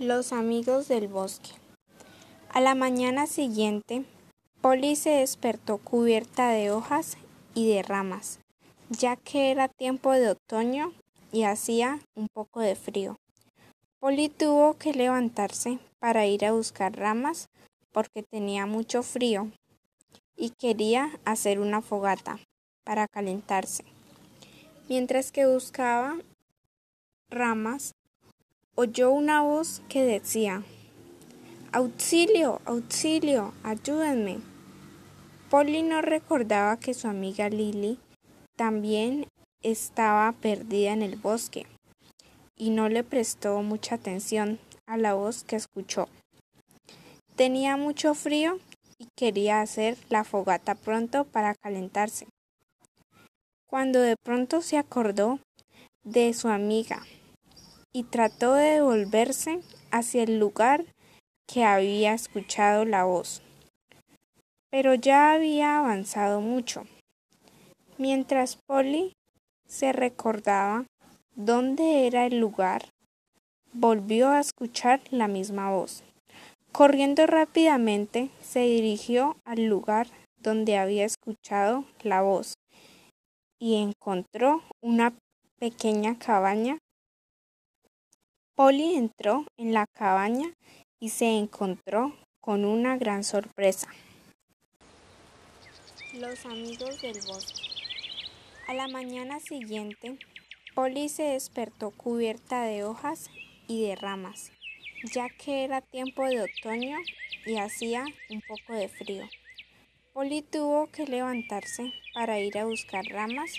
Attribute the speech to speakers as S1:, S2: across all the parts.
S1: Los amigos del bosque. A la mañana siguiente, Polly se despertó cubierta de hojas y de ramas, ya que era tiempo de otoño y hacía un poco de frío. Polly tuvo que levantarse para ir a buscar ramas porque tenía mucho frío y quería hacer una fogata para calentarse. Mientras que buscaba ramas, oyó una voz que decía, Auxilio, auxilio, ayúdenme. Polly no recordaba que su amiga Lily también estaba perdida en el bosque y no le prestó mucha atención a la voz que escuchó. Tenía mucho frío y quería hacer la fogata pronto para calentarse. Cuando de pronto se acordó de su amiga y trató de devolverse hacia el lugar que había escuchado la voz. Pero ya había avanzado mucho. Mientras Polly se recordaba dónde era el lugar, volvió a escuchar la misma voz. Corriendo rápidamente, se dirigió al lugar donde había escuchado la voz y encontró una pequeña cabaña Polly entró en la cabaña y se encontró con una gran sorpresa. Los amigos del bosque. A la mañana siguiente, Polly se despertó cubierta de hojas y de ramas, ya que era tiempo de otoño y hacía un poco de frío. Polly tuvo que levantarse para ir a buscar ramas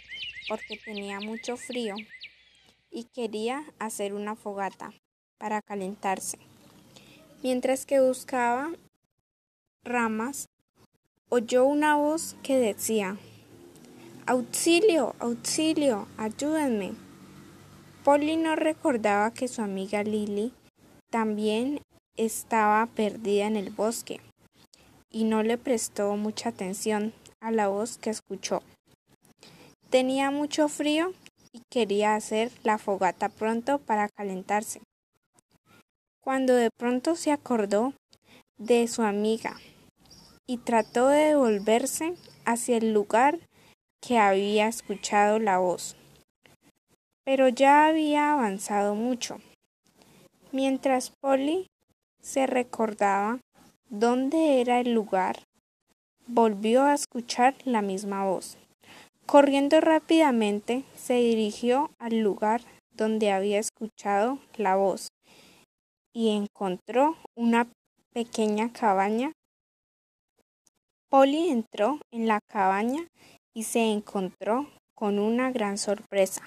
S1: porque tenía mucho frío y quería hacer una fogata para calentarse. Mientras que buscaba ramas, oyó una voz que decía, Auxilio, auxilio, ayúdenme. Polly no recordaba que su amiga Lily también estaba perdida en el bosque y no le prestó mucha atención a la voz que escuchó. Tenía mucho frío quería hacer la fogata pronto para calentarse. Cuando de pronto se acordó de su amiga y trató de devolverse hacia el lugar que había escuchado la voz. Pero ya había avanzado mucho. Mientras Polly se recordaba dónde era el lugar, volvió a escuchar la misma voz. Corriendo rápidamente, se dirigió al lugar donde había escuchado la voz y encontró una pequeña cabaña. Polly entró en la cabaña y se encontró con una gran sorpresa.